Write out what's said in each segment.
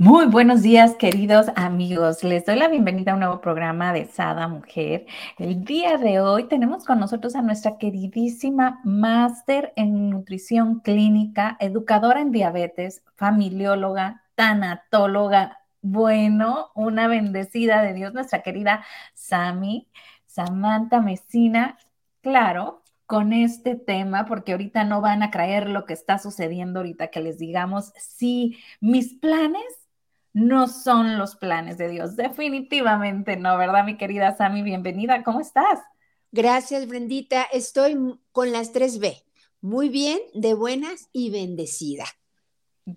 Muy buenos días, queridos amigos. Les doy la bienvenida a un nuevo programa de Sada Mujer. El día de hoy tenemos con nosotros a nuestra queridísima máster en nutrición clínica, educadora en diabetes, familióloga, tanatóloga. Bueno, una bendecida de Dios, nuestra querida Sami, Samantha Mesina. Claro, con este tema, porque ahorita no van a creer lo que está sucediendo ahorita que les digamos, sí, mis planes no son los planes de Dios. Definitivamente no, ¿verdad, mi querida Sami? Bienvenida, ¿cómo estás? Gracias, Brendita. Estoy con las tres B. Muy bien, de buenas y bendecida.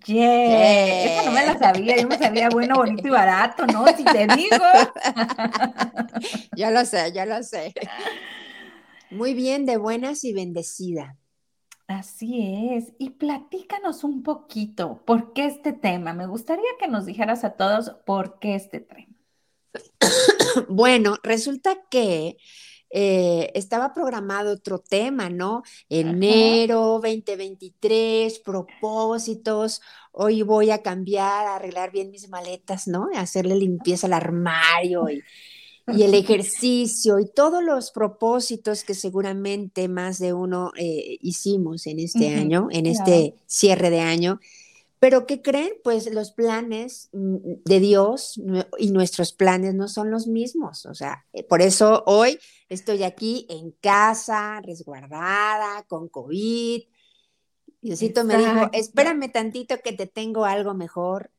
Yeah. Esa no me la sabía, yo me sabía bueno, bonito y barato, ¿no? Si te digo. ya lo sé, ya lo sé. Muy bien, de buenas y bendecida. Así es. Y platícanos un poquito, ¿por qué este tema? Me gustaría que nos dijeras a todos por qué este tema. Bueno, resulta que eh, estaba programado otro tema, ¿no? Enero 2023, propósitos. Hoy voy a cambiar, a arreglar bien mis maletas, ¿no? A hacerle limpieza al armario y y el ejercicio y todos los propósitos que seguramente más de uno eh, hicimos en este año, en este cierre de año. Pero ¿qué creen? Pues los planes mm, de Dios y nuestros planes no son los mismos. O sea, eh, por eso hoy estoy aquí en casa, resguardada, con COVID. Diosito me dijo, espérame tantito que te tengo algo mejor.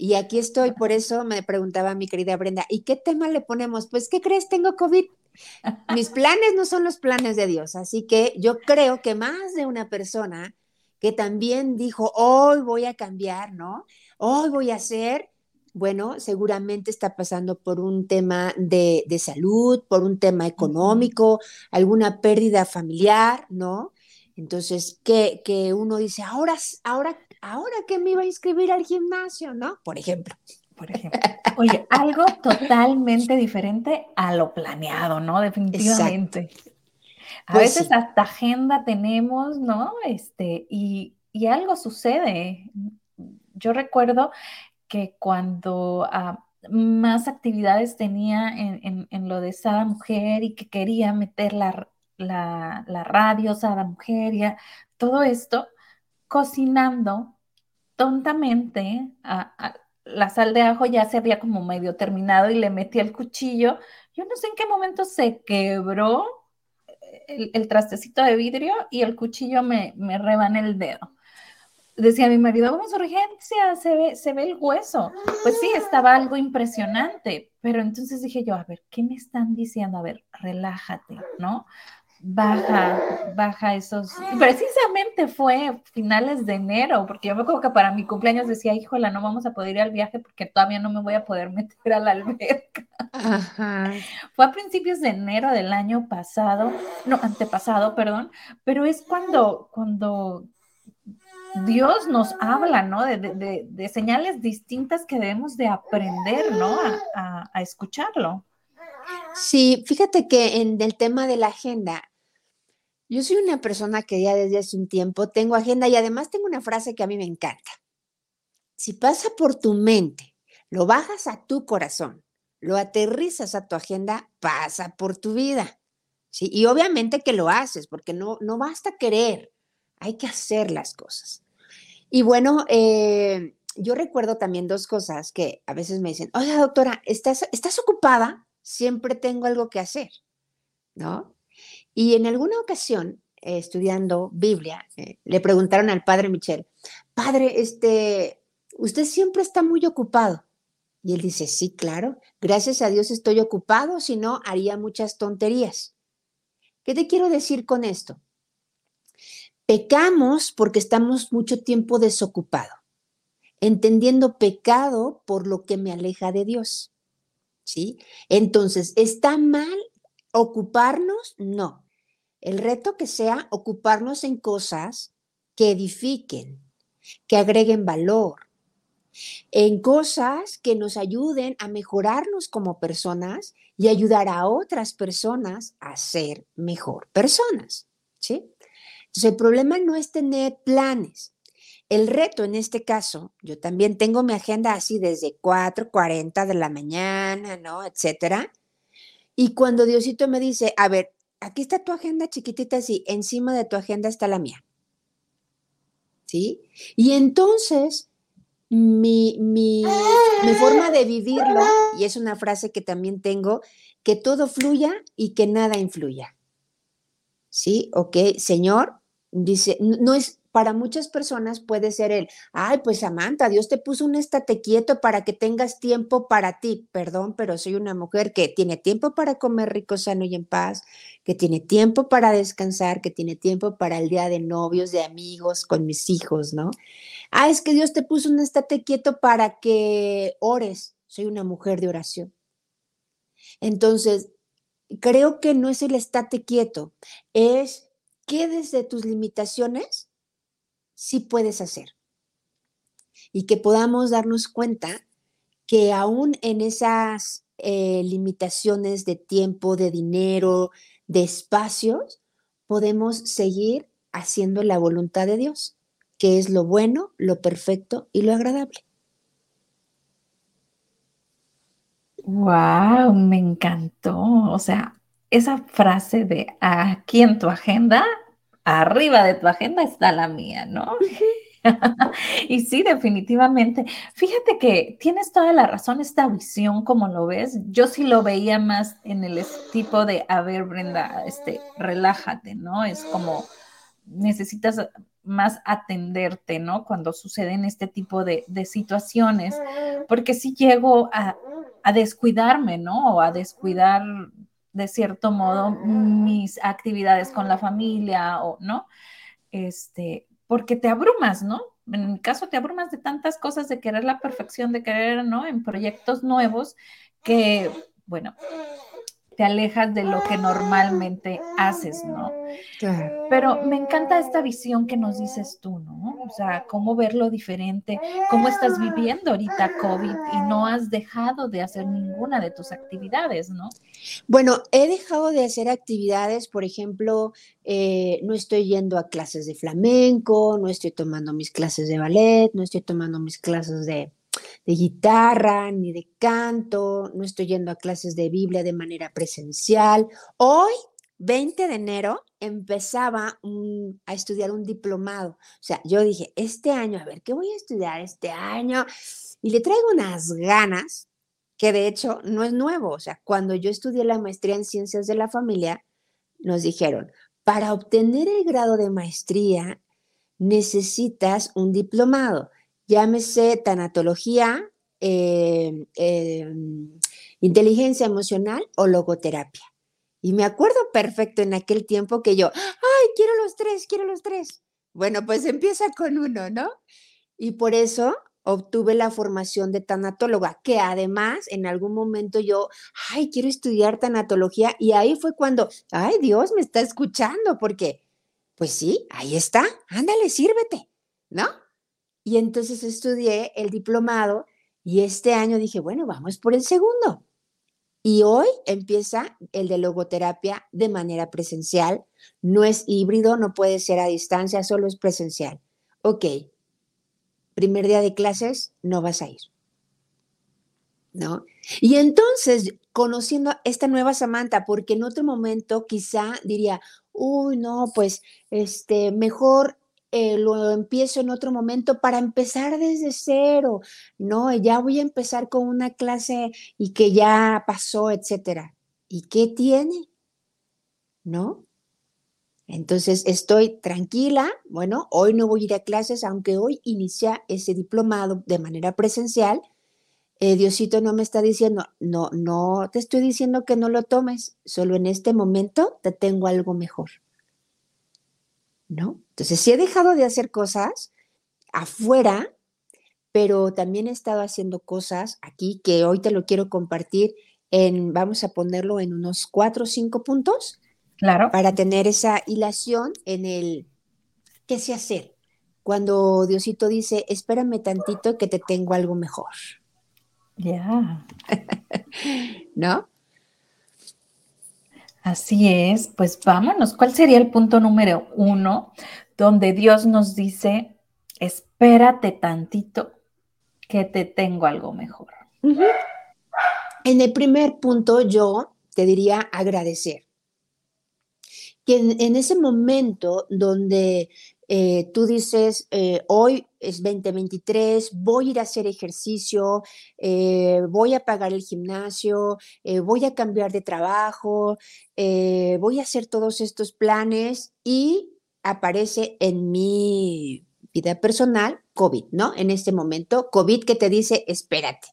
Y aquí estoy, por eso me preguntaba mi querida Brenda, ¿y qué tema le ponemos? Pues, ¿qué crees? Tengo COVID. Mis planes no son los planes de Dios, así que yo creo que más de una persona que también dijo, hoy voy a cambiar, ¿no? Hoy voy a hacer, bueno, seguramente está pasando por un tema de, de salud, por un tema económico, alguna pérdida familiar, ¿no? Entonces, que, que uno dice, ahora, ahora ahora que me iba a inscribir al gimnasio, ¿no? Por ejemplo. Por ejemplo. Oye, algo totalmente diferente a lo planeado, ¿no? Definitivamente. A pues veces hasta agenda tenemos, ¿no? Este, y, algo sucede. Yo recuerdo que cuando ah, más actividades tenía en, lo de Sada Mujer y que quería meter la, la radio Sada Mujer y todo esto, cocinando tontamente la sal de ajo ya se había como medio terminado y le metí el cuchillo. Yo no sé en qué momento se quebró el, trastecito de vidrio y el cuchillo me, me el dedo. Decía mi marido, vamos urgencia, se ve, se ve el hueso. Pues sí, estaba algo impresionante, pero entonces dije yo, a ver, ¿qué me están diciendo? A ver, relájate, ¿no? Baja, baja esos. Precisamente fue finales de enero, porque yo me acuerdo que para mi cumpleaños decía, híjola, no vamos a poder ir al viaje porque todavía no me voy a poder meter a la alberca. Fue a principios de enero del año pasado, no, antepasado, perdón, pero es cuando, cuando Dios nos habla, ¿no? De, señales distintas que debemos de aprender, ¿no? a escucharlo. Sí, fíjate que en el tema de la agenda, yo soy una persona que ya desde hace un tiempo tengo agenda y además tengo una frase que a mí me encanta. Si pasa por tu mente, lo bajas a tu corazón, lo aterrizas a tu agenda, pasa por tu vida. ¿sí? Y obviamente que lo haces, porque no, no basta querer, hay que hacer las cosas. Y bueno, eh, yo recuerdo también dos cosas que a veces me dicen, oye doctora, ¿estás, ¿estás ocupada? siempre tengo algo que hacer, ¿no? Y en alguna ocasión, eh, estudiando Biblia, eh, le preguntaron al padre Michel, padre, este, usted siempre está muy ocupado. Y él dice, sí, claro, gracias a Dios estoy ocupado, si no, haría muchas tonterías. ¿Qué te quiero decir con esto? Pecamos porque estamos mucho tiempo desocupado, entendiendo pecado por lo que me aleja de Dios. ¿sí? Entonces, ¿está mal ocuparnos? No. El reto que sea ocuparnos en cosas que edifiquen, que agreguen valor, en cosas que nos ayuden a mejorarnos como personas y ayudar a otras personas a ser mejor personas, ¿sí? Entonces, el problema no es tener planes. El reto en este caso, yo también tengo mi agenda así desde 4:40 de la mañana, ¿no? Etcétera. Y cuando Diosito me dice, a ver, aquí está tu agenda chiquitita así, encima de tu agenda está la mía. ¿Sí? Y entonces, mi, mi, mi forma de vivirlo, y es una frase que también tengo, que todo fluya y que nada influya. ¿Sí? Ok, Señor, dice, no es, para muchas personas puede ser el, ay, pues Samantha, Dios te puso un estate quieto para que tengas tiempo para ti. Perdón, pero soy una mujer que tiene tiempo para comer rico, sano y en paz, que tiene tiempo para descansar, que tiene tiempo para el día de novios, de amigos, con mis hijos, ¿no? Ah, es que Dios te puso un estate quieto para que ores. Soy una mujer de oración. Entonces, creo que no es el estate quieto, es que desde tus limitaciones sí puedes hacer. Y que podamos darnos cuenta que aún en esas eh, limitaciones de tiempo, de dinero, de espacios, podemos seguir haciendo la voluntad de Dios, que es lo bueno, lo perfecto y lo agradable. Wow, me encantó. O sea, esa frase de aquí en tu agenda arriba de tu agenda está la mía, ¿no? y sí, definitivamente. Fíjate que tienes toda la razón, esta visión, como lo ves, yo sí lo veía más en el tipo de, a ver, Brenda, este, relájate, ¿no? Es como necesitas más atenderte, ¿no? Cuando suceden este tipo de, situaciones, porque si llego a, a descuidarme, ¿no? O a descuidar de cierto modo mis actividades con la familia o no, este, porque te abrumas, ¿no? En mi caso te abrumas de tantas cosas, de querer la perfección, de querer, ¿no? En proyectos nuevos que, bueno, te alejas de lo que normalmente haces, ¿no? Pero me encanta esta visión que nos dices tú, ¿no? O sea, cómo verlo diferente, cómo estás viviendo ahorita COVID y no has dejado de hacer ninguna de tus actividades, ¿no? Bueno, he dejado de hacer actividades, por ejemplo, eh, no estoy yendo a clases de flamenco, no estoy tomando mis clases de ballet, no estoy tomando mis clases de de guitarra ni de canto, no estoy yendo a clases de Biblia de manera presencial. Hoy, 20 de enero, empezaba a estudiar un diplomado. O sea, yo dije, este año, a ver, ¿qué voy a estudiar este año? Y le traigo unas ganas que de hecho no es nuevo. O sea, cuando yo estudié la maestría en ciencias de la familia, nos dijeron, para obtener el grado de maestría necesitas un diplomado llámese tanatología, eh, em, inteligencia emocional o logoterapia. Y me acuerdo perfecto en aquel tiempo que yo, ay, quiero los tres, quiero los tres. Bueno, pues empieza con uno, ¿no? Y por eso obtuve la formación de tanatóloga, que además en algún momento yo, ay, quiero estudiar tanatología y ahí fue cuando, ay, Dios me está escuchando, porque, pues sí, ahí está, ándale, sírvete, ¿no? Y entonces estudié el diplomado y este año dije, bueno, vamos por el segundo. Y hoy empieza el de logoterapia de manera presencial. No es híbrido, no puede ser a distancia, solo es presencial. Ok, primer día de clases, no vas a ir. ¿No? Y entonces, conociendo esta nueva Samantha, porque en otro momento quizá diría, uy, no, pues, este, mejor eh, lo empiezo en otro momento para empezar desde cero. No, ya voy a empezar con una clase y que ya pasó, etcétera. ¿Y qué tiene? ¿No? Entonces estoy tranquila. Bueno, hoy no voy a ir a clases, aunque hoy inicia ese diplomado de manera presencial. Eh, Diosito no me está diciendo, no, no te estoy diciendo que no lo tomes, solo en este momento te tengo algo mejor. ¿No? Entonces, sí he dejado de hacer cosas afuera, pero también he estado haciendo cosas aquí que hoy te lo quiero compartir en, vamos a ponerlo en unos cuatro o cinco puntos. Claro. Para tener esa hilación en el qué sé hacer. Cuando Diosito dice, espérame tantito que te tengo algo mejor. Ya. ¿No? Así es, pues vámonos. ¿Cuál sería el punto número uno donde Dios nos dice, espérate tantito que te tengo algo mejor? En el primer punto yo te diría agradecer. Que en, ese momento donde eh, tú dices, eh, hoy es 2023, voy a ir a hacer ejercicio, eh, voy a pagar el gimnasio, voy a cambiar de trabajo, voy a hacer todos estos planes y aparece en mi vida personal COVID, ¿no? En este momento, COVID que te dice, espérate.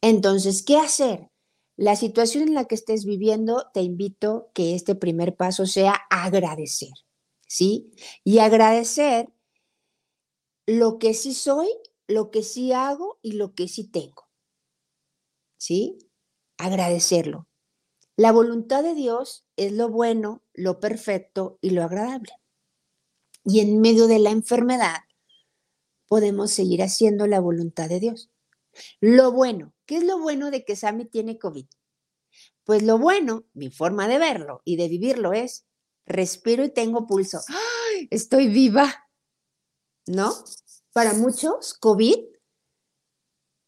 Entonces, ¿qué hacer? La situación en la que estés viviendo, te invito que este primer paso sea agradecer, ¿sí? Y agradecer lo que sí soy, lo que sí hago y lo que sí tengo, ¿sí? Agradecerlo. La voluntad de Dios es lo bueno, lo perfecto y lo agradable. Y en medio de la enfermedad podemos seguir haciendo la voluntad de Dios. Lo bueno, ¿qué es lo bueno de que Sammy tiene COVID? Pues lo bueno, mi forma de verlo y de vivirlo es, respiro y tengo pulso. ¡Ay, estoy viva. ¿No? Para muchos, COVID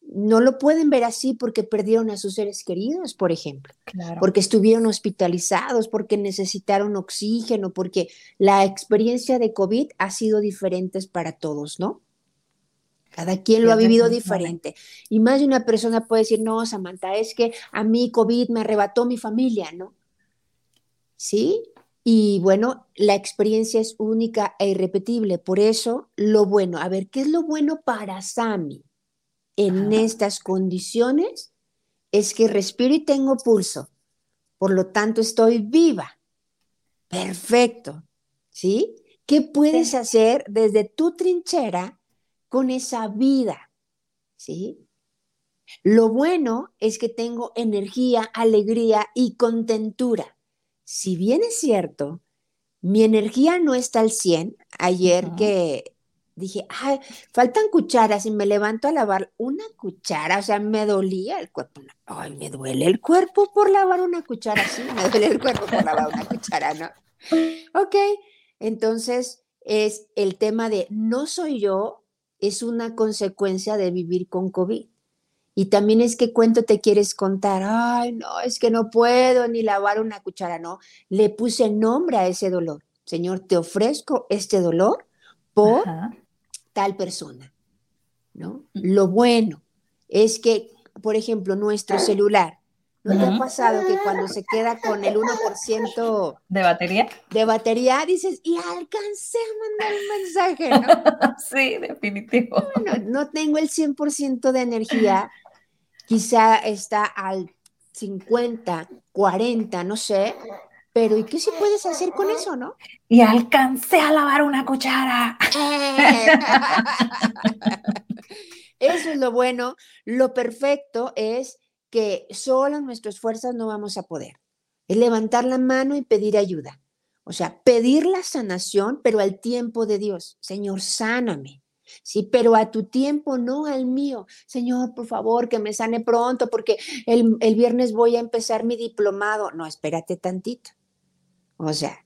no lo pueden ver así porque perdieron a sus seres queridos, por ejemplo, porque estuvieron hospitalizados, porque necesitaron oxígeno, porque la experiencia de COVID ha sido diferente para todos, ¿no? Cada quien lo ha vivido diferente. Y más de una persona puede decir, no, Samantha, es que a mí COVID me arrebató mi familia, ¿no? ¿Sí? Y bueno, la experiencia es única e irrepetible. Por eso, lo bueno, a ver, ¿qué es lo bueno para Sami en estas condiciones? Es que respiro y tengo pulso. Por lo tanto, estoy viva. Perfecto. ¿Sí? ¿Qué puedes hacer desde tu trinchera con esa vida, ¿sí? Lo bueno es que tengo energía, alegría y contentura. Si bien es cierto, mi energía no está al 100, ayer que dije, ay, faltan cucharas y me levanto a lavar una cuchara, o sea, me dolía el cuerpo. Ay, me duele el cuerpo por lavar una cuchara, sí, me duele el cuerpo por lavar una cuchara, ¿no? Ok, entonces es el tema de no soy yo, es una consecuencia de vivir con COVID. Y también es que cuento te quieres contar, ay, no, es que no puedo ni lavar una cuchara, no. Le puse nombre a ese dolor. Señor, te ofrezco este dolor por tal persona, ¿no? Mm. Lo bueno es que, por ejemplo, nuestro celular, ¿No te ha pasado que cuando se queda con el 1% de batería? De batería dices, y alcancé a mandar un mensaje, ¿no? sí, definitivo. Bueno, no tengo el 100% de energía, quizá está al 50, 40, no sé, pero ¿y qué si puedes hacer con eso, no? Y alcancé a lavar una cuchara. Eso es lo bueno. Lo perfecto es que solo nuestras fuerzas no vamos a poder. Es levantar la mano y pedir ayuda. O sea, pedir la sanación, pero al tiempo de Dios. Señor, sáname. Sí, pero a tu tiempo, no al mío. Señor, por favor, que me sane pronto, porque el, el viernes voy a empezar mi diplomado. No, espérate tantito. O sea,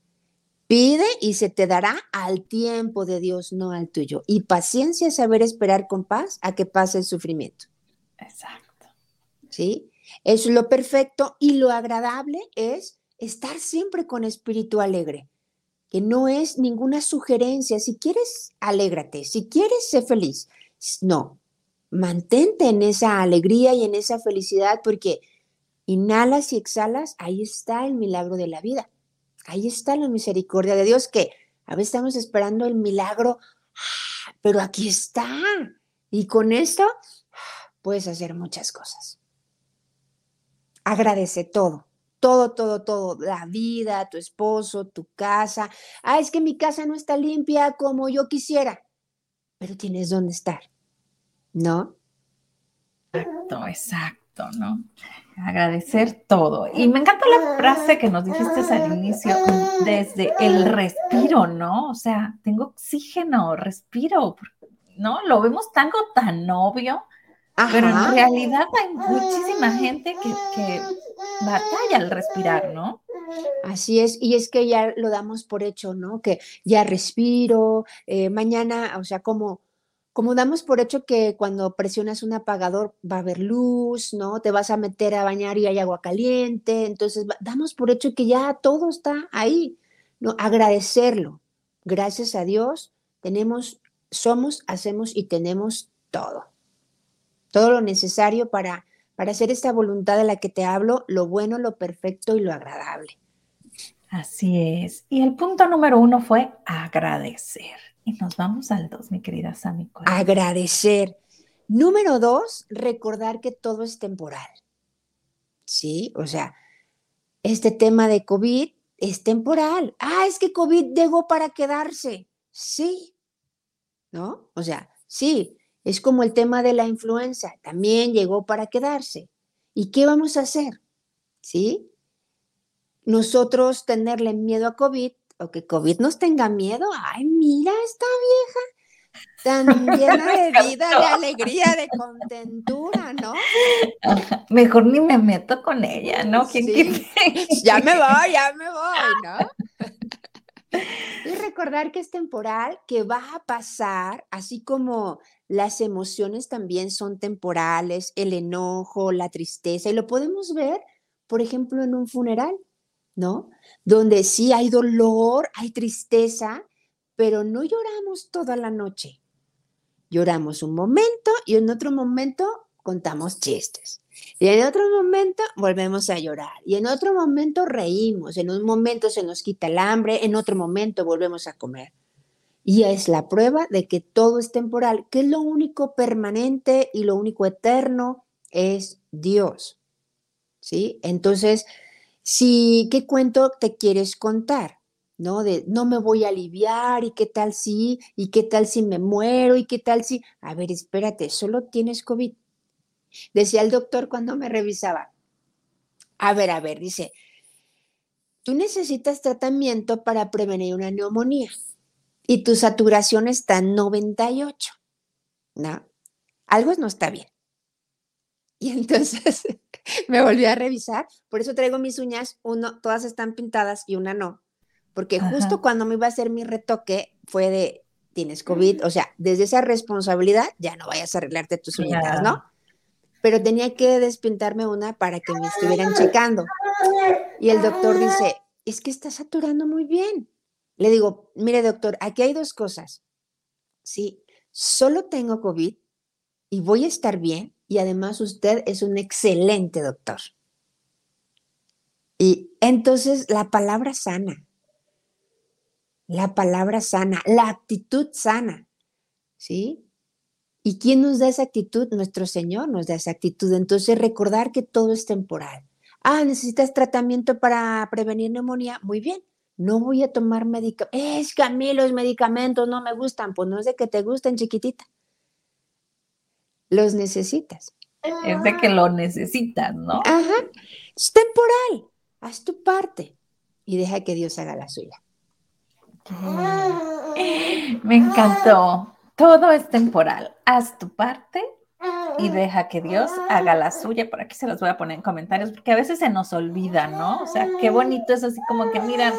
pide y se te dará al tiempo de Dios, no al tuyo. Y paciencia es saber esperar con paz a que pase el sufrimiento. Exacto. ¿sí? Es lo perfecto y lo agradable es estar siempre con espíritu alegre, que no es ninguna sugerencia. Si quieres, alégrate. Si quieres, sé feliz. No, mantente en esa alegría y en esa felicidad porque inhalas y exhalas, ahí está el milagro de la vida. Ahí está la misericordia de Dios que a veces estamos esperando el milagro, ¡ah! pero aquí está. Y con esto puedes hacer muchas cosas agradece todo, todo, todo, todo, la vida, tu esposo, tu casa. Ah, es que mi casa no está limpia como yo quisiera, pero tienes dónde estar, ¿no? Exacto, exacto. ¿no? Agradecer todo. Y me encanta la frase que nos dijiste al inicio, desde el respiro, ¿no? O sea, tengo oxígeno, respiro, ¿no? Lo vemos tanto tan obvio, pero en realidad hay muchísima gente que, que batalla al respirar, ¿no? Así es, y es que ya lo damos por hecho, ¿no? Que ya respiro, eh, mañana, o sea, como, como damos por hecho que cuando presionas un apagador va a haber luz, ¿no? Te vas a meter a bañar y hay agua caliente, entonces damos por hecho que ya todo está ahí, ¿no? Agradecerlo. Gracias a Dios tenemos, somos, hacemos y tenemos todo. Todo lo necesario para para hacer esta voluntad de la que te hablo, lo bueno, lo perfecto y lo agradable. Así es. Y el punto número uno fue agradecer. Y nos vamos al dos, mi querida Sami. Agradecer. Número dos, recordar que todo es temporal. Sí, o sea, este tema de COVID es temporal. Ah, es que COVID llegó para quedarse. Sí, ¿no? O sea, sí, es como el tema de la influenza, también llegó para quedarse. ¿Y qué vamos a hacer? ¿Sí? Nosotros tenerle miedo a COVID o que COVID nos tenga miedo. Ay, mira esta vieja tan llena de vida, de alegría, de contentura, ¿no? Mejor ni me meto con ella, ¿no? Ya me voy, ya me voy, ¿no? Y recordar que es temporal, que va a pasar, así como las emociones también son temporales, el enojo, la tristeza, y lo podemos ver, por ejemplo, en un funeral, ¿no? Donde sí hay dolor, hay tristeza, pero no lloramos toda la noche. Lloramos un momento y en otro momento contamos chistes. Y en otro momento volvemos a llorar. Y en otro momento reímos. En un momento se nos quita el hambre. En otro momento volvemos a comer. Y es la prueba de que todo es temporal, que lo único permanente y lo único eterno es Dios. ¿Sí? Entonces, si, ¿qué cuento te quieres contar? ¿No? De no me voy a aliviar y qué tal si, y qué tal si me muero y qué tal si, a ver, espérate, solo tienes COVID. Decía el doctor cuando me revisaba, a ver, a ver, dice, tú necesitas tratamiento para prevenir una neumonía y tu saturación está en 98. ¿No? Algo no está bien. Y entonces me volví a revisar, por eso traigo mis uñas, uno, todas están pintadas y una no, porque justo cuando me iba a hacer mi retoque fue de, tienes COVID, o sea, desde esa responsabilidad ya no vayas a arreglarte tus uñas, ¿no? Pero tenía que despintarme una para que me estuvieran checando. Y el doctor dice, es que está saturando muy bien. Le digo, mire doctor, aquí hay dos cosas. Sí, solo tengo COVID y voy a estar bien y además usted es un excelente doctor. Y entonces la palabra sana, la palabra sana, la actitud sana, ¿sí? ¿Y quién nos da esa actitud? Nuestro Señor nos da esa actitud. Entonces recordar que todo es temporal. Ah, necesitas tratamiento para prevenir neumonía. Muy bien no voy a tomar medicamentos. Es que a mí los medicamentos no me gustan. Pues no es de que te gusten, chiquitita. Los necesitas. Es de que lo necesitas, ¿no? Ajá. Es temporal. Haz tu parte y deja que Dios haga la suya. Me encantó. Todo es temporal. Haz tu parte y deja que Dios haga la suya. Por aquí se los voy a poner en comentarios porque a veces se nos olvida, ¿no? O sea, qué bonito es así como que, mira,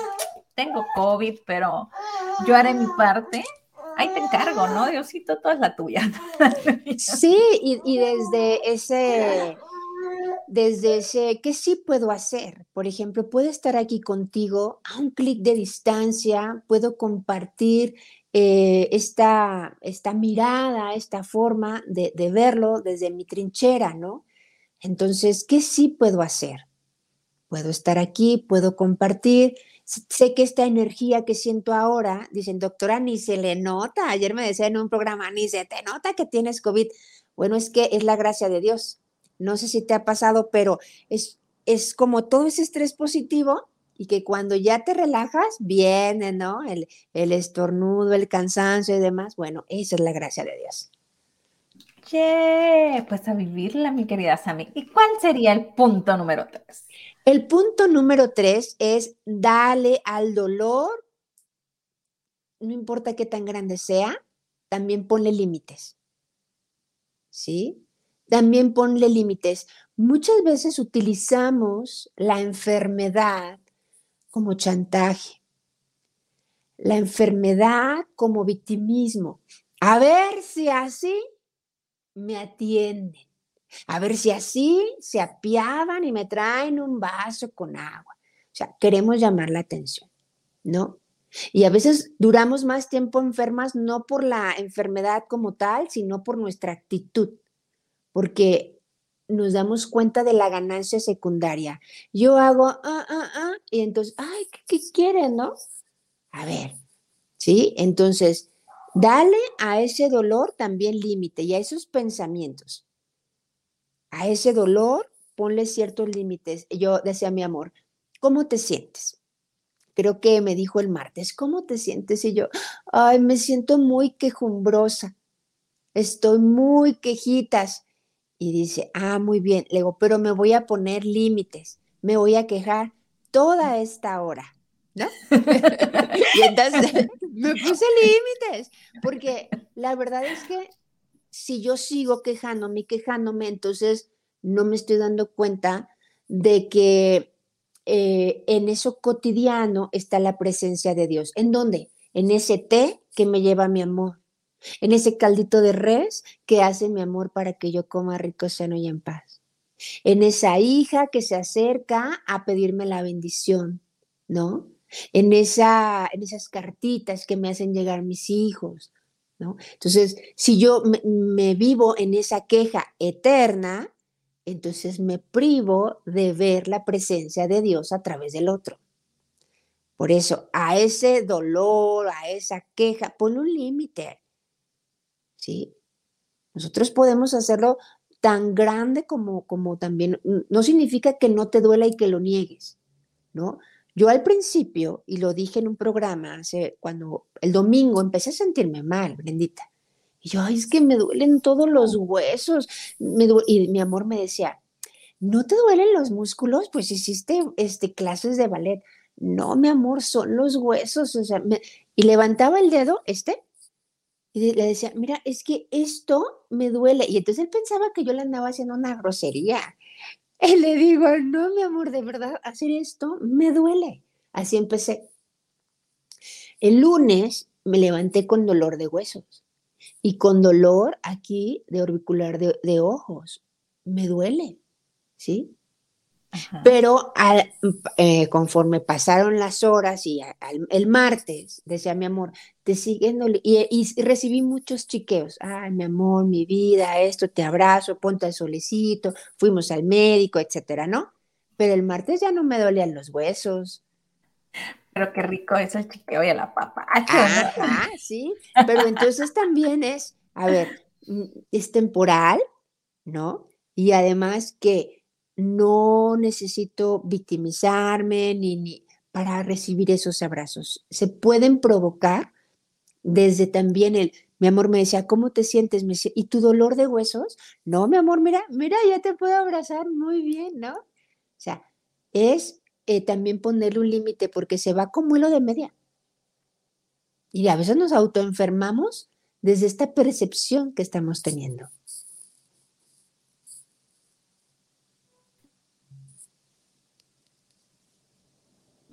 tengo COVID, pero yo haré mi parte. Ahí te encargo, ¿no? Diosito, toda es la tuya. Sí, y, y desde ese, desde ese, ¿qué sí puedo hacer? Por ejemplo, puedo estar aquí contigo a un clic de distancia, puedo compartir eh, esta, esta, mirada, esta forma de, verlo desde mi trinchera, ¿no? Entonces, ¿qué sí puedo hacer? Puedo estar aquí, puedo compartir. Sé que esta energía que siento ahora, dicen, doctora, ni se le nota. Ayer me decía en un programa, ni se te nota que tienes COVID. Bueno, es que es la gracia de Dios. No sé si te ha pasado, pero es, es como todo ese estrés positivo y que cuando ya te relajas, viene, ¿no? El, el estornudo, el cansancio y demás. Bueno, esa es la gracia de Dios. Yeah, pues a vivirla, mi querida Sami. ¿Y cuál sería el punto número tres? El punto número tres es dale al dolor, no importa qué tan grande sea, también ponle límites. ¿Sí? También ponle límites. Muchas veces utilizamos la enfermedad como chantaje, la enfermedad como victimismo. A ver si así me atienden. A ver si así se apiadan y me traen un vaso con agua. O sea, queremos llamar la atención, ¿no? Y a veces duramos más tiempo enfermas no por la enfermedad como tal, sino por nuestra actitud, porque nos damos cuenta de la ganancia secundaria. Yo hago, ah, ah, ah, y entonces, ay, ¿qué, qué no? A ver, ¿sí? Entonces, dale a ese dolor también límite y a esos pensamientos a ese dolor, ponle ciertos límites. Yo decía, mi amor, ¿cómo te sientes? Creo que me dijo el martes, ¿cómo te sientes? Y yo, ay, me siento muy quejumbrosa, estoy muy quejitas. Y dice, ah, muy bien. Le digo, pero me voy a poner límites, me voy a quejar toda esta hora, ¿no? y entonces me puse límites, porque la verdad es que si yo sigo quejándome y quejándome, entonces no me estoy dando cuenta de que eh, en eso cotidiano está la presencia de Dios. ¿En dónde? En ese té que me lleva mi amor, en ese caldito de res que hace mi amor para que yo coma rico, sano y en paz, en esa hija que se acerca a pedirme la bendición, ¿no? En, esa, en esas cartitas que me hacen llegar mis hijos, entonces, si yo me, vivo en esa queja eterna, entonces me privo de ver la presencia de Dios a través del otro. Por eso, a ese dolor, a esa queja, pon un límite. ¿Sí? Nosotros podemos hacerlo tan grande como, como también, no significa que no te duela y que lo niegues, ¿no? Yo al principio, y lo dije en un programa, hace, cuando el domingo empecé a sentirme mal, Brendita. Y yo, es que me duelen todos los huesos. y mi amor me decía, ¿no te duelen los músculos? Pues hiciste este, clases de ballet. No, mi amor, son los huesos. O sea, y levantaba el dedo, este, y le decía, mira, es que esto me duele. Y entonces él pensaba que yo le andaba haciendo una grosería. Y le digo, no, mi amor, de verdad, hacer esto me duele. Así empecé. El lunes me levanté con dolor de huesos y con dolor aquí de orbicular de, ojos. Me duele, ¿sí? Pero eh, conforme pasaron las horas y el martes, decía mi amor, te siguen y, y, recibí muchos chiqueos. Ay, mi amor, mi vida, esto, te abrazo, ponte al solecito, fuimos al médico, etcétera, ¿no? Pero el martes ya no me dolían los huesos. Pero qué rico es el chiqueo y la papa. Ajá, sí. Pero entonces también es, a ver, mm, es temporal, ¿no? Y además que no necesito victimizarme ni, ni para recibir esos abrazos. Se pueden provocar desde también el, mi amor me decía, ¿cómo te sientes? Me ¿y tu dolor de huesos? No, mi amor, mira, mira, ya te puedo abrazar muy bien, ¿no? O sea, es eh, también ponerle un límite porque se va como hilo de media. Y a veces nos autoenfermamos desde esta percepción que estamos teniendo.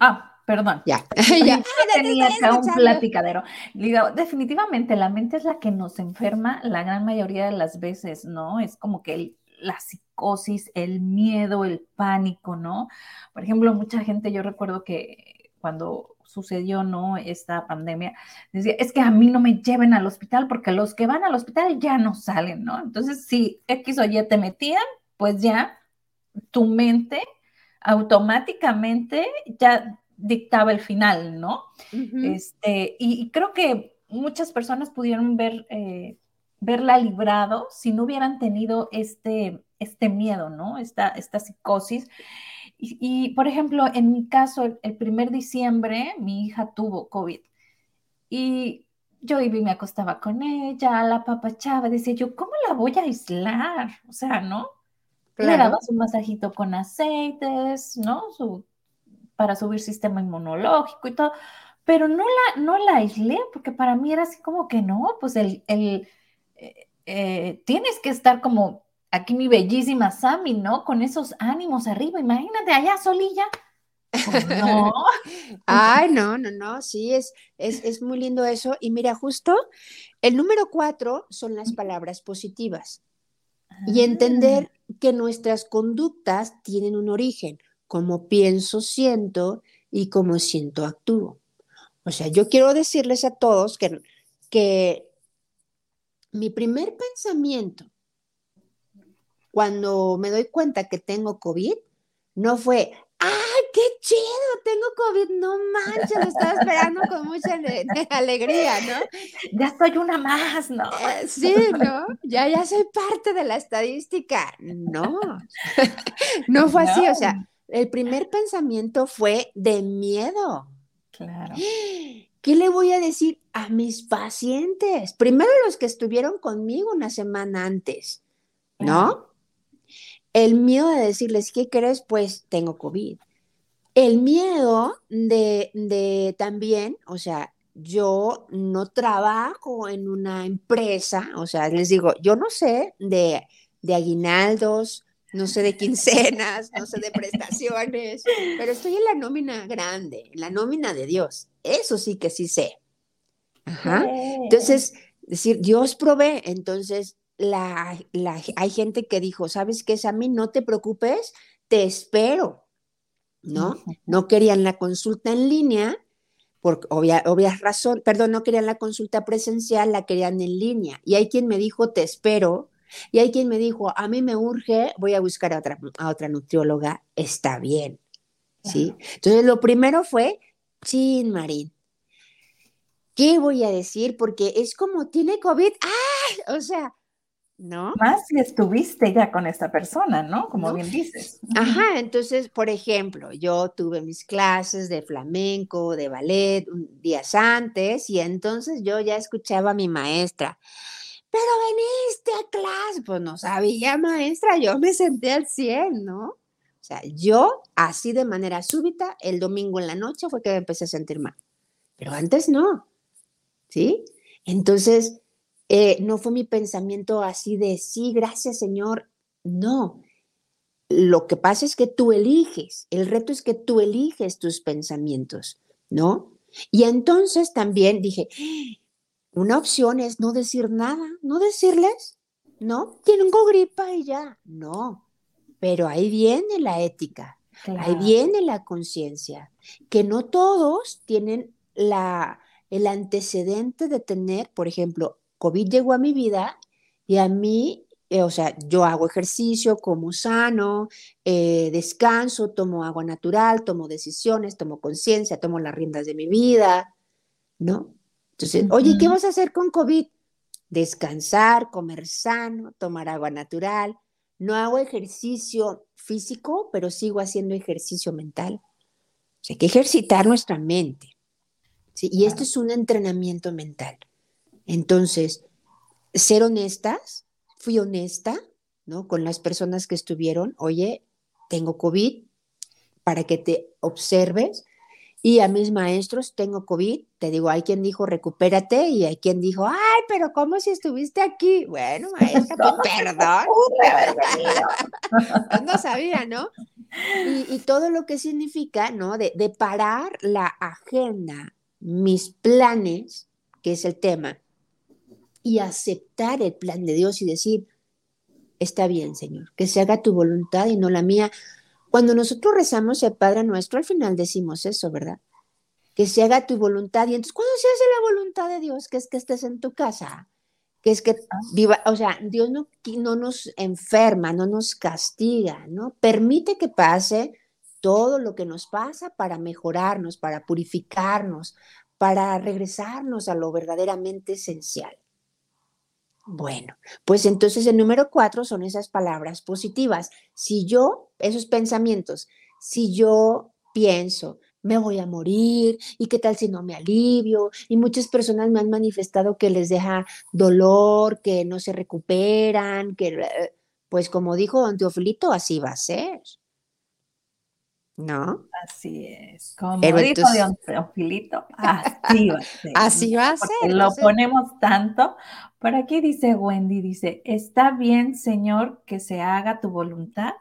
Ah, perdón. Ya. ya. Tenía acá un platicadero. Digo, definitivamente la mente es la que nos enferma la gran mayoría de las veces, ¿no? Es como que la psicosis, el miedo, el pánico, ¿no? Por ejemplo, mucha gente, yo recuerdo que cuando sucedió, ¿no? Esta pandemia, decía, es que a mí no me lleven al hospital porque los que van al hospital ya no salen, ¿no? Entonces, si X o Y te metían, pues ya tu mente automáticamente ya dictaba el final, ¿no? este, y, creo que muchas personas pudieron ver, eh, verla librado si no hubieran tenido este, este miedo, ¿no? Esta, esta psicosis. Y, por ejemplo, en mi caso, el, primer diciembre, mi hija tuvo COVID. Y yo iba y me acostaba con ella, la papachaba, decía yo, ¿cómo la voy a aislar? O sea, ¿no? Le daba su masajito con aceites, ¿no? Su, para subir sistema inmunológico y todo, pero no la, no la aislé porque para mí era así como que no, pues el, el eh, eh, tienes que estar como aquí mi bellísima Sami, ¿no? Con esos ánimos arriba, imagínate allá solilla. Pues no. Ay, no, no, no, sí, es, es, es muy lindo eso. Y mira, justo el número cuatro son las palabras positivas. Y entender ah. que nuestras conductas tienen un origen, como pienso, siento y como siento, actúo. O sea, yo quiero decirles a todos que, que mi primer pensamiento cuando me doy cuenta que tengo COVID no fue, ¡ay, qué chido! Tengo COVID, no manches, lo estaba esperando con mucha alegría, ¿no? Ya soy una más, ¿no? Eh, sí, ¿no? Ya, ya soy parte de la estadística. No, no fue así, o sea, el primer pensamiento fue de miedo. Claro. ¿Qué le voy a decir a mis pacientes? Primero los que estuvieron conmigo una semana antes, ¿no? El miedo de decirles, ¿qué crees? Pues tengo COVID. El miedo de, de también, o sea, yo no trabajo en una empresa, o sea, les digo, yo no sé de, de aguinaldos, no sé de quincenas, no sé de prestaciones, pero estoy en la nómina grande, en la nómina de Dios. Eso sí que sí sé. Ajá. Entonces, decir, Dios provee, entonces la, hay gente que dijo, ¿sabes qué, mí No te preocupes, te espero, ¿no? No querían la consulta en línea, por obvias obvia razón, perdón, no querían la consulta presencial, la querían en línea. Y hay quien me dijo, te espero, y hay quien me dijo, a mí me urge, voy a buscar a otra, a otra nutrióloga, está bien. ¿Sí? Entonces, lo primero fue, chin, Marín, ¿qué voy a decir? Porque es como tiene COVID, ¡ah! O sea, ¿no? Más si estuviste ya con esta persona, ¿no? Como bien dices. Ajá, entonces, por ejemplo, yo tuve mis clases de flamenco, de ballet, días antes, y entonces yo ya escuchaba a mi maestra pero veniste a clase, pues no sabía, maestra, yo me senté al 100, ¿no? O sea, yo así de manera súbita, el domingo en la noche fue que me empecé a sentir mal, pero antes no, ¿sí? Entonces, eh, no fue mi pensamiento así de, sí, gracias Señor, no. Lo que pasa es que tú eliges, el reto es que tú eliges tus pensamientos, ¿no? Y entonces también dije, una opción es no decir nada, no decirles, no, tengo gripa y ya, no. Pero ahí viene la ética, ahí viene la conciencia, que no todos tienen la, el antecedente de tener, por ejemplo, COVID llegó a mi vida y a mí, eh, o sea, yo hago ejercicio, como sano, eh, descanso, tomo agua natural, tomo decisiones, tomo conciencia, tomo las riendas de mi vida, ¿no? Entonces, oye, ¿qué vas a hacer con COVID? Descansar, comer sano, tomar agua natural. No hago ejercicio físico, pero sigo haciendo ejercicio mental. O sea, hay que ejercitar nuestra mente. Y esto es un entrenamiento mental. Entonces, ser honestas, fui honesta, ¿no? Con las personas que estuvieron, oye, tengo COVID, para que te observes, y a mis maestros, tengo COVID, te digo, hay quien dijo recupérate y hay quien dijo, ay, pero ¿cómo si estuviste aquí? Bueno, maestra, pues, perdón. Pues, no sabía, ¿no? Y, todo lo que significa, ¿no? De, de parar la agenda, mis planes, que es el tema, y aceptar el plan de Dios y decir, está bien, Señor, que se haga tu voluntad y no la mía cuando nosotros rezamos el Padre Nuestro, al final decimos eso, ¿verdad? Que se haga tu voluntad. Y entonces, ¿cuándo se hace la voluntad de Dios? Que es que estés en tu casa, que es que viva, o sea, Dios no, no nos enferma, no nos castiga, ¿no? Permite que pase todo lo que nos pasa para mejorarnos, para purificarnos, para regresarnos a lo verdaderamente esencial. Bueno, pues entonces el número cuatro son esas palabras positivas. Si yo, esos pensamientos, si yo pienso, me voy a morir y qué tal si no me alivio. Y muchas personas me han manifestado que les deja dolor, que no se recuperan, que eh, pues como dijo don Teofilito, así va a ser. ¿No? Así es. Como dijo don Teofilito, así va a ser. así va a ser. Lo ponemos tanto. Por aquí dice Wendy, dice, está bien, Señor, que se haga tu voluntad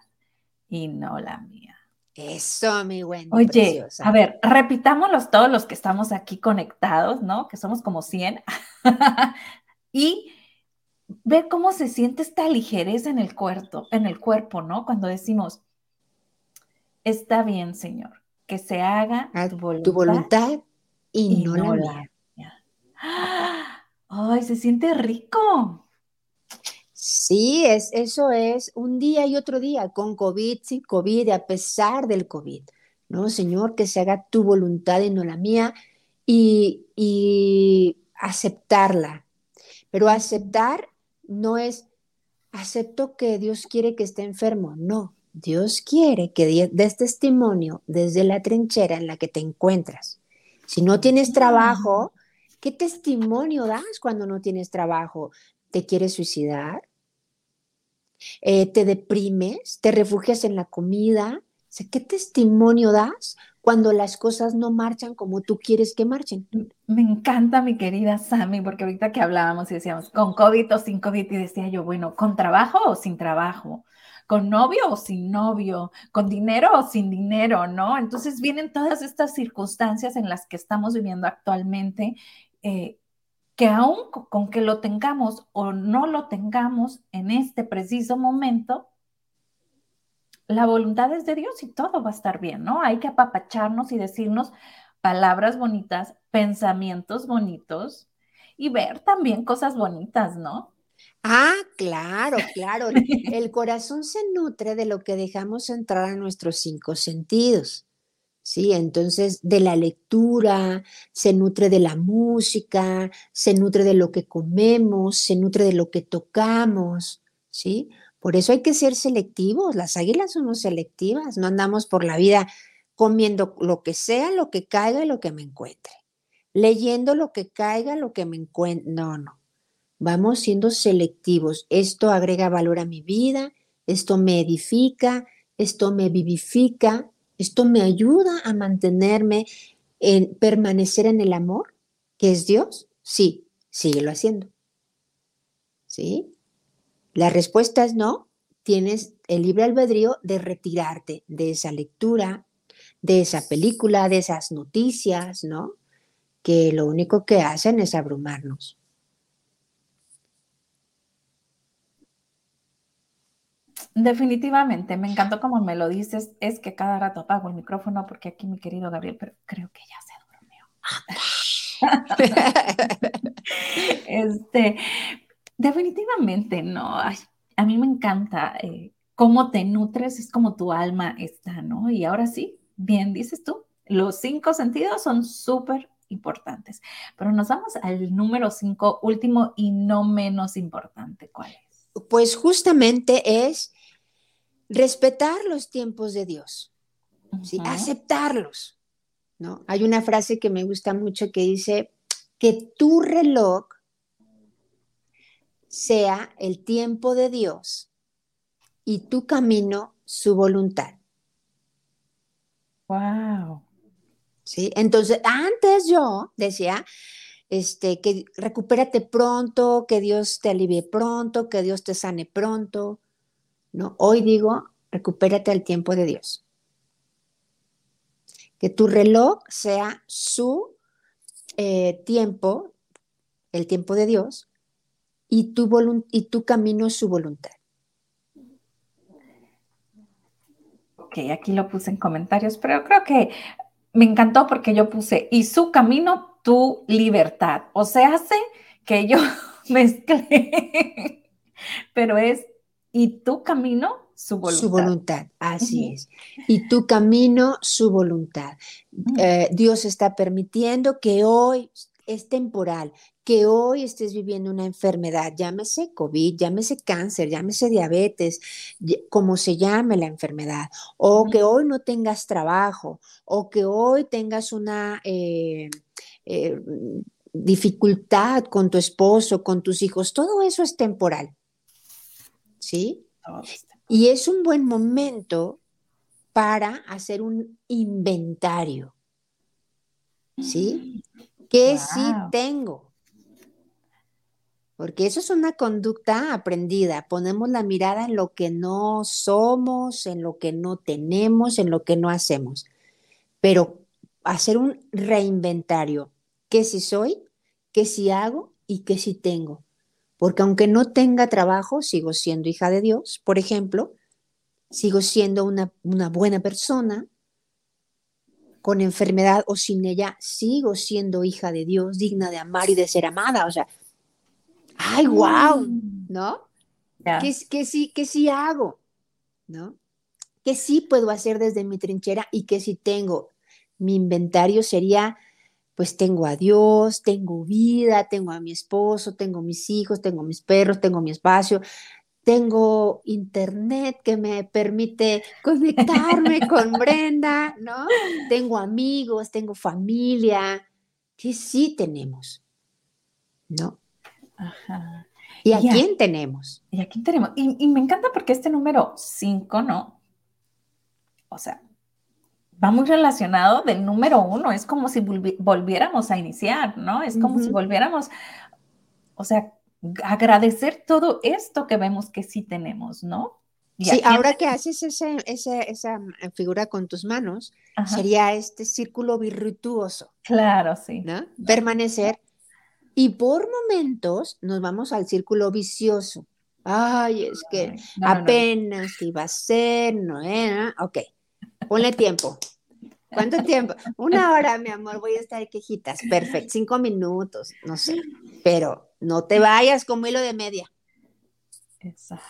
y no la mía. Eso, mi Wendy. Oye, a ver, repitámoslos todos los que estamos aquí conectados, ¿no? Que somos como 100. y ve cómo se siente esta ligereza en el cuerpo, en el cuerpo, ¿no? Cuando decimos, está bien, Señor, que se haga tu voluntad, y, no, la mía. Ay, se siente rico. Sí, es, eso es un día y otro día, con COVID, sin COVID, a pesar del COVID. ¿no? Señor, que se haga tu voluntad y no la mía, y, y aceptarla. Pero aceptar no es, acepto que Dios quiere que esté enfermo, no. Dios quiere que des testimonio desde la trinchera en la que te encuentras. Si no tienes trabajo, ¿qué testimonio das cuando no tienes trabajo? ¿Te quieres suicidar? Eh, te deprimes, te refugias en la comida. ¿Qué testimonio das cuando las cosas no marchan como tú quieres que marchen? Me encanta, mi querida Sammy, porque ahorita que hablábamos y decíamos, con COVID o sin COVID, y decía yo, bueno, ¿con trabajo o sin trabajo? ¿Con novio o sin novio? ¿Con dinero o sin dinero? ¿No? Entonces vienen todas estas circunstancias en las que estamos viviendo actualmente. Eh, que aún con que lo tengamos o no lo tengamos en este preciso momento, la voluntad es de Dios y todo va a estar bien, ¿no? Hay que apapacharnos y decirnos palabras bonitas, pensamientos bonitos y ver también cosas bonitas, ¿no? Ah, claro, claro. El corazón se nutre de lo que dejamos entrar a nuestros cinco sentidos. ¿sí? Entonces, de la lectura, se nutre de la música, se nutre de lo que comemos, se nutre de lo que tocamos, ¿sí? Por eso hay que ser selectivos, las águilas somos selectivas, no andamos por la vida comiendo lo que sea, lo que caiga y lo que me encuentre, leyendo lo que caiga, lo que me encuentre, no, no, vamos siendo selectivos, esto agrega valor a mi vida, esto me edifica, esto me vivifica, esto me ayuda a mantenerme en permanecer en el amor, que es Dios. Sí, síguelo haciendo. ¿Sí? La respuesta es no. Tienes el libre albedrío de retirarte de esa lectura, de esa película, de esas noticias, ¿no? Que lo único que hacen es abrumarnos. Definitivamente, me encantó como me lo dices, es que cada rato apago el micrófono porque aquí mi querido Gabriel, pero creo que ya se durmió. este, definitivamente, no, a mí me encanta eh, cómo te nutres, es como tu alma está, ¿no? Y ahora sí, bien dices tú, los cinco sentidos son súper importantes, pero nos vamos al número cinco, último y no menos importante, ¿cuál es? Pues justamente es respetar los tiempos de Dios, aceptarlos. ¿no? Hay una frase que me gusta mucho que dice que tu reloj sea el tiempo de Dios y tu camino su voluntad. Wow. Sí, entonces antes yo decía, este, que recupérate pronto, que Dios te alivie pronto, que Dios te sane pronto, ¿no? Hoy digo, recupérate al tiempo de Dios. Que tu reloj sea su eh, tiempo, el tiempo de Dios, y tu, y tu camino su voluntad. Ok, aquí lo puse en comentarios, pero creo que me encantó porque yo puse, y su camino, tu libertad. O sea, hace que yo mezclé, pero es y tu camino, su voluntad. Su voluntad, así es. Y tu camino, su voluntad. Eh, Dios está permitiendo que hoy es temporal, que hoy estés viviendo una enfermedad, llámese COVID, llámese cáncer, llámese diabetes, como se llame la enfermedad, o que hoy no tengas trabajo, o que hoy tengas una eh, eh, dificultad con tu esposo, con tus hijos, todo eso es temporal. ¿Sí? Y es un buen momento para hacer un inventario. ¿Sí? ¿Qué sí tengo? Porque eso es una conducta aprendida. Ponemos la mirada en lo que no somos, en lo que no tenemos, en lo que no hacemos. Pero hacer un reinventario. ¿Qué si soy? ¿Qué si hago? ¿Y qué si tengo? Porque aunque no tenga trabajo, sigo siendo hija de Dios, por ejemplo, sigo siendo una, una buena persona, con enfermedad o sin ella, sigo siendo hija de Dios, digna de amar y de ser amada. O sea, ¡ay, wow! Mm. ¿No? ¿Qué, sí, qué sí hago? ¿No? ¿Qué sí puedo hacer desde mi trinchera y qué sí tengo? Mi inventario sería, pues tengo a Dios, tengo vida, tengo a mi esposo, tengo mis hijos, tengo mis perros, tengo mi espacio, tengo internet que me permite conectarme con Brenda, ¿no? Tengo amigos, tengo familia, que sí tenemos, ¿no? Ajá. ¿Y a quién tenemos? ¿Y a quién tenemos? Y, me encanta porque este número 5, ¿no? O sea, va muy relacionado del número uno, es como si volviéramos a iniciar, ¿no? Es como si volviéramos, o sea, agradecer todo esto que vemos que sí tenemos, ¿no? sí, ahora que haces esa, esa, figura con tus manos, sería este círculo virtuoso. Claro, sí. ¿no? Permanecer. Y por momentos nos vamos al círculo vicioso. Ay, es que apenas iba a ser, no era. Ok, ponle tiempo. ¿Cuánto tiempo? Una hora, mi amor, voy a estar quejitas. Perfecto, cinco minutos, no sé. Pero no te vayas como hilo de media. Exacto.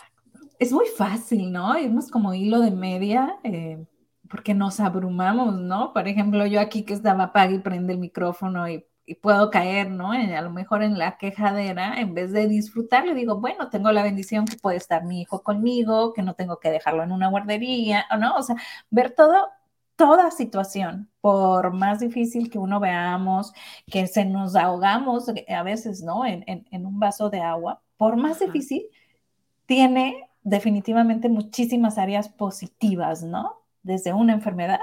Es muy fácil, ¿no? Irnos como hilo de media eh, porque nos abrumamos, ¿no? Por ejemplo, yo aquí que estaba apaga y prende el micrófono y, puedo caer, ¿no? a lo mejor en la quejadera, en vez de disfrutarlo, digo, bueno, tengo la bendición que puede estar mi hijo conmigo, que no tengo que dejarlo en una guardería, ¿o no? O sea, ver todo toda situación, por más difícil que uno veamos, que se nos ahogamos a veces, ¿no? En, un vaso de agua, por más difícil, tiene definitivamente muchísimas áreas positivas, ¿no? Desde una enfermedad,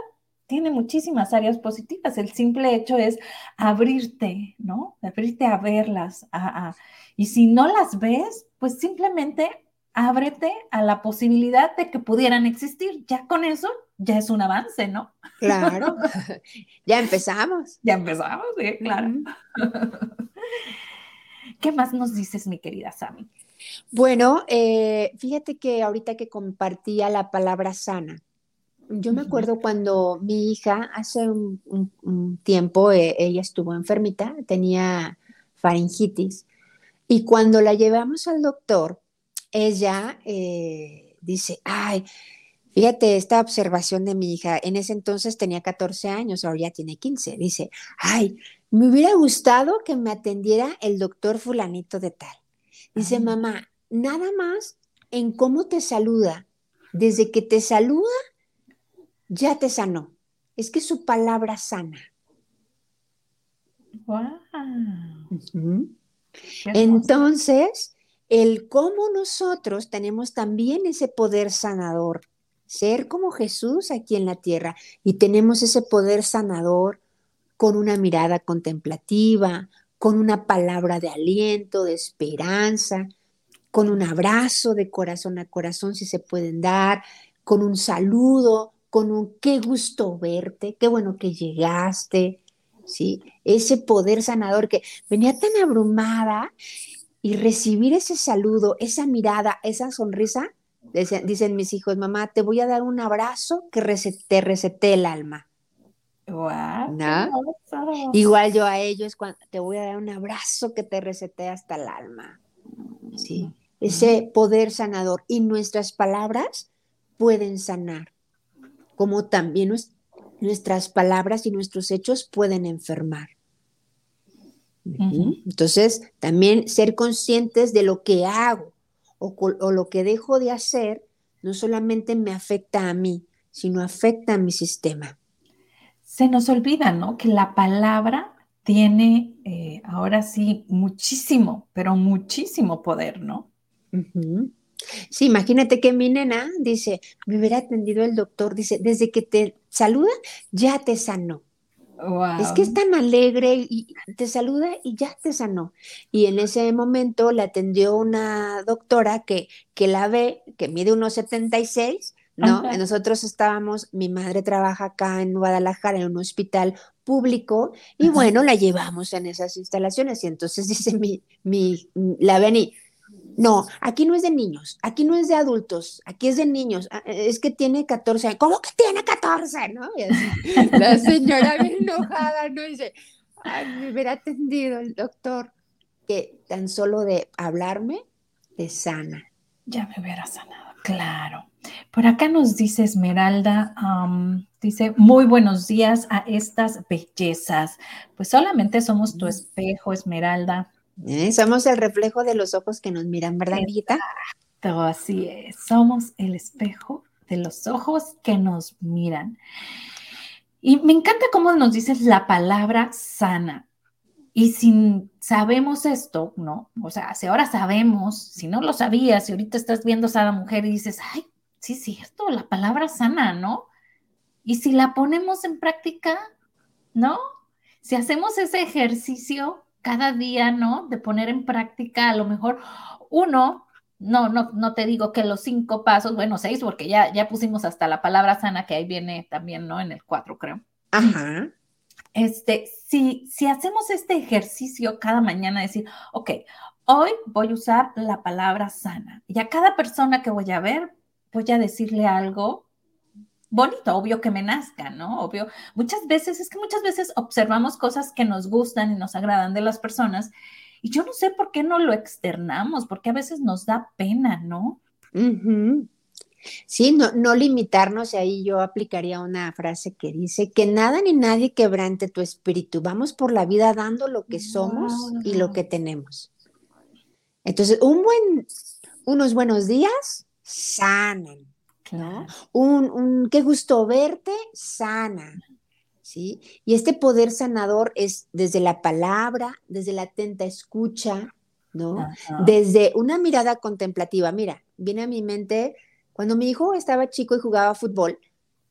tiene muchísimas áreas positivas. El simple hecho es abrirte, ¿no? Abrirte a verlas. y si no las ves, pues simplemente ábrete a la posibilidad de que pudieran existir. Ya con eso ya es un avance, ¿no? Claro, ya empezamos. Ya empezamos, sí, claro. ¿Qué más nos dices, mi querida Sami? Bueno, eh, fíjate que ahorita que compartía la palabra sana, yo me acuerdo cuando mi hija hace un, tiempo, eh, ella estuvo enfermita, tenía faringitis, y cuando la llevamos al doctor, ella eh, dice, ay, fíjate esta observación de mi hija, en ese entonces tenía 14 años, ahora ya tiene 15, dice, ay, me hubiera gustado que me atendiera el doctor fulanito de tal. Dice, mamá, nada más en cómo te saluda, desde que te saluda, ya te sanó. Es que su palabra sana. Wow. Entonces, el cómo nosotros tenemos también ese poder sanador, ser como Jesús aquí en la tierra y tenemos ese poder sanador con una mirada contemplativa, con una palabra de aliento, de esperanza, con un abrazo de corazón a corazón si se pueden dar, con un saludo, con un qué gusto verte, qué bueno que llegaste, ¿sí? Ese poder sanador que venía tan abrumada y recibir ese saludo, esa mirada, esa sonrisa, dicen, mis hijos, mamá, te voy a dar un abrazo que te resete el alma. Igual yo a ellos, cuando, te voy a dar un abrazo que te resete hasta el alma. ¿Sí? Ese poder sanador. Y nuestras palabras pueden sanar, como también nuestras palabras y nuestros hechos pueden enfermar. Entonces, también ser conscientes de lo que hago o, o, lo que dejo de hacer, no solamente me afecta a mí, sino afecta a mi sistema. Se nos olvida, ¿no? Que la palabra tiene eh, ahora sí muchísimo, pero muchísimo poder, ¿no? Sí, imagínate que mi nena dice, me hubiera atendido el doctor, dice, desde que te saluda, ya te sanó. Es que es tan alegre y te saluda y ya te sanó. Y en ese momento la atendió una doctora que, que la ve, que mide unos 76, ¿no? Nosotros estábamos, mi madre trabaja acá en Guadalajara en un hospital público y bueno, la llevamos en esas instalaciones y entonces dice mi, mi, la ven y, no, aquí no es de niños, aquí no es de adultos, aquí es de niños, ah, es que tiene 14 años, ¿cómo que tiene 14? ¿no? la señora bien enojada, ¿no? dice, ay, me hubiera atendido el doctor, que tan solo de hablarme, te sana. Ya me hubiera sanado, claro. Por acá nos dice Esmeralda, dice, muy buenos días a estas bellezas. Pues solamente somos tu espejo, Esmeralda. ¿Eh? Somos el reflejo de los ojos que nos miran, ¿verdad, amiguita? así es. Somos el espejo de los ojos que nos miran. Y me encanta cómo nos dices la palabra sana. Y si sabemos esto, ¿no? O sea, si ahora sabemos, si no lo sabías, si ahorita estás viendo a esa mujer y dices, ay, sí es cierto, la palabra sana, ¿no? Y si la ponemos en práctica, ¿no? Si hacemos ese ejercicio, cada día, ¿no? De poner en práctica a lo mejor uno, no, no, no te digo que los cinco pasos, bueno, seis, porque ya, ya pusimos hasta la palabra sana que ahí viene también, ¿no? En el cuatro, creo. Ajá. Este, si, si hacemos este ejercicio cada mañana, decir, ok, hoy voy a usar la palabra sana y a cada persona que voy a ver, voy a decirle algo bonito, obvio que me nazca, ¿no? Obvio. Muchas veces, es que muchas veces observamos cosas que nos gustan y nos agradan de las personas y yo no sé por qué no lo externamos, porque a veces nos da pena, ¿no? Sí, no, no limitarnos, y ahí yo aplicaría una frase que dice que nada ni nadie quebrante tu espíritu, vamos por la vida dando lo que somos y lo que tenemos. Entonces, un buen, unos buenos días sanan, un, qué gusto verte, sana. ¿Sí? Y este poder sanador es desde la palabra, desde la atenta escucha, ¿no? Desde una mirada contemplativa. Mira, viene a mi mente, cuando mi hijo estaba chico y jugaba fútbol,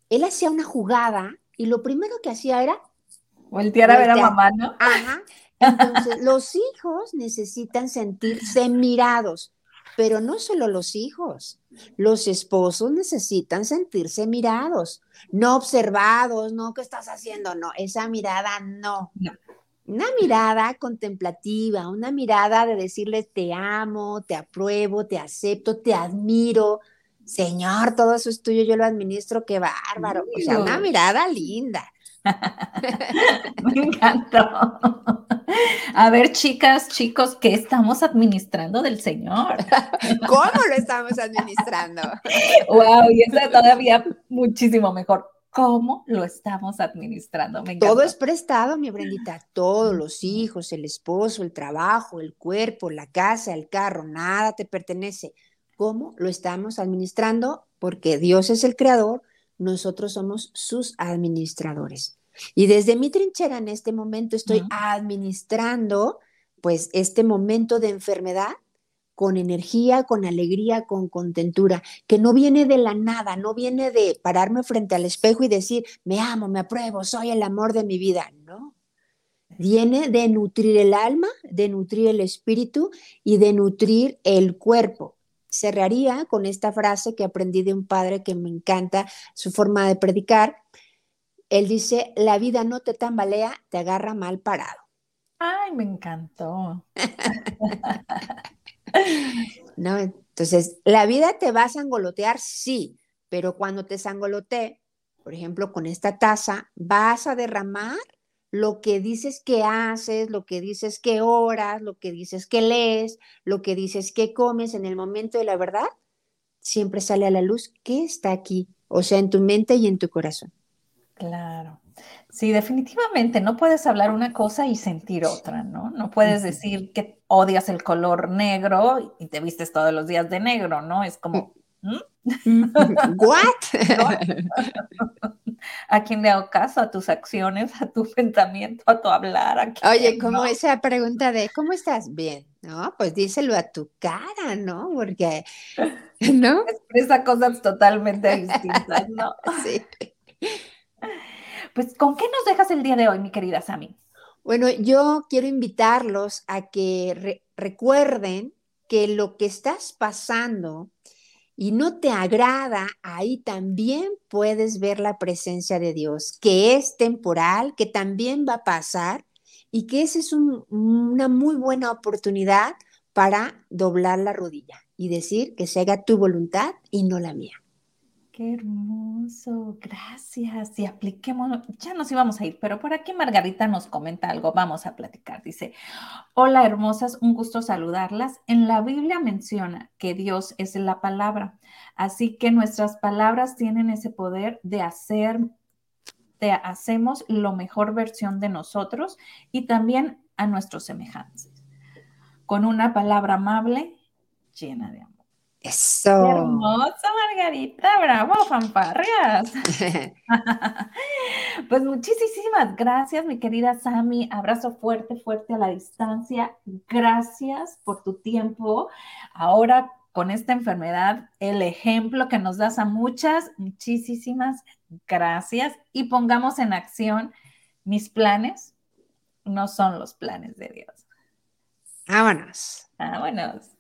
él hacía una jugada y lo primero que hacía era... Voltear a ver a mamá, ¿no? Ajá. Entonces, los hijos necesitan sentirse mirados. Pero no solo los hijos, los esposos necesitan sentirse mirados, no observados, no, ¿qué estás haciendo? No, esa mirada no. Una mirada contemplativa, una mirada de decirle te amo, te apruebo, te acepto, te admiro. Señor, todo eso es tuyo, yo lo administro, qué bárbaro. O sea, una mirada linda. Me encantó. A ver, chicas, chicos, ¿qué estamos administrando del Señor? ¿Cómo lo estamos administrando? Wow, y eso todavía muchísimo mejor. ¿Cómo lo estamos administrando? Todo es prestado, mi Brendita. Todos los hijos, el esposo, el trabajo, el cuerpo, la casa, el carro, nada te pertenece. ¿Cómo lo estamos administrando? Porque Dios es el creador, nosotros somos sus administradores. Y desde mi trinchera en este momento estoy administrando pues este momento de enfermedad con energía, con alegría, con contentura, que no viene de la nada, no viene de pararme frente al espejo y decir, me amo, me apruebo, soy el amor de mi vida, no. Viene de nutrir el alma, de nutrir el espíritu y de nutrir el cuerpo. Cerraría con esta frase que aprendí de un padre que me encanta su forma de predicar, él dice, la vida no te tambalea, te agarra mal parado. Ay, me encantó. no, entonces, la vida te va a sangolotear, sí, pero cuando te sangolotee, por ejemplo, con esta taza, vas a derramar lo que dices que haces, lo que dices que oras, lo que dices que lees, lo que dices que comes en el momento de la verdad, siempre sale a la luz que está aquí, o sea, en tu mente y en tu corazón. Claro. Sí, definitivamente, no puedes hablar una cosa y sentir otra, ¿no? No puedes decir que odias el color negro y te vistes todos los días de negro, ¿no? Es como, ¿Mm? ¿What? ¿A quién le hago caso? ¿A tus acciones, a tu pensamiento, a tu hablar? Oye, como esa pregunta de, ¿cómo estás? Bien, ¿no? Pues díselo a tu cara, ¿no? Porque, ¿no? Expresa cosas totalmente distintas, ¿no? Sí. Pues, ¿con qué nos dejas el día de hoy, mi querida Sami? Bueno, yo quiero invitarlos a que recuerden que lo que estás pasando y no te agrada, ahí también puedes ver la presencia de Dios, que es temporal, que también va a pasar y que esa es una muy buena oportunidad para doblar la rodilla y decir que se haga tu voluntad y no la mía. Qué hermoso, gracias. Y apliquemos, ya nos íbamos a ir, pero por aquí Margarita nos comenta algo, vamos a platicar. Dice, hola hermosas, un gusto saludarlas. En la Biblia menciona que Dios es la palabra, así que nuestras palabras tienen ese poder de hacer, de hacemos lo mejor versión de nosotros y también a nuestros semejantes. Con una palabra amable, llena de amor. Eso. hermosa, Margarita, bravo, fanfarrias. pues muchísimas gracias, mi querida Sami. Abrazo fuerte, fuerte a la distancia. Gracias por tu tiempo. Ahora con esta enfermedad, el ejemplo que nos das a muchas, muchísimas gracias. Y pongamos en acción mis planes, no son los planes de Dios. Vámonos. Vámonos.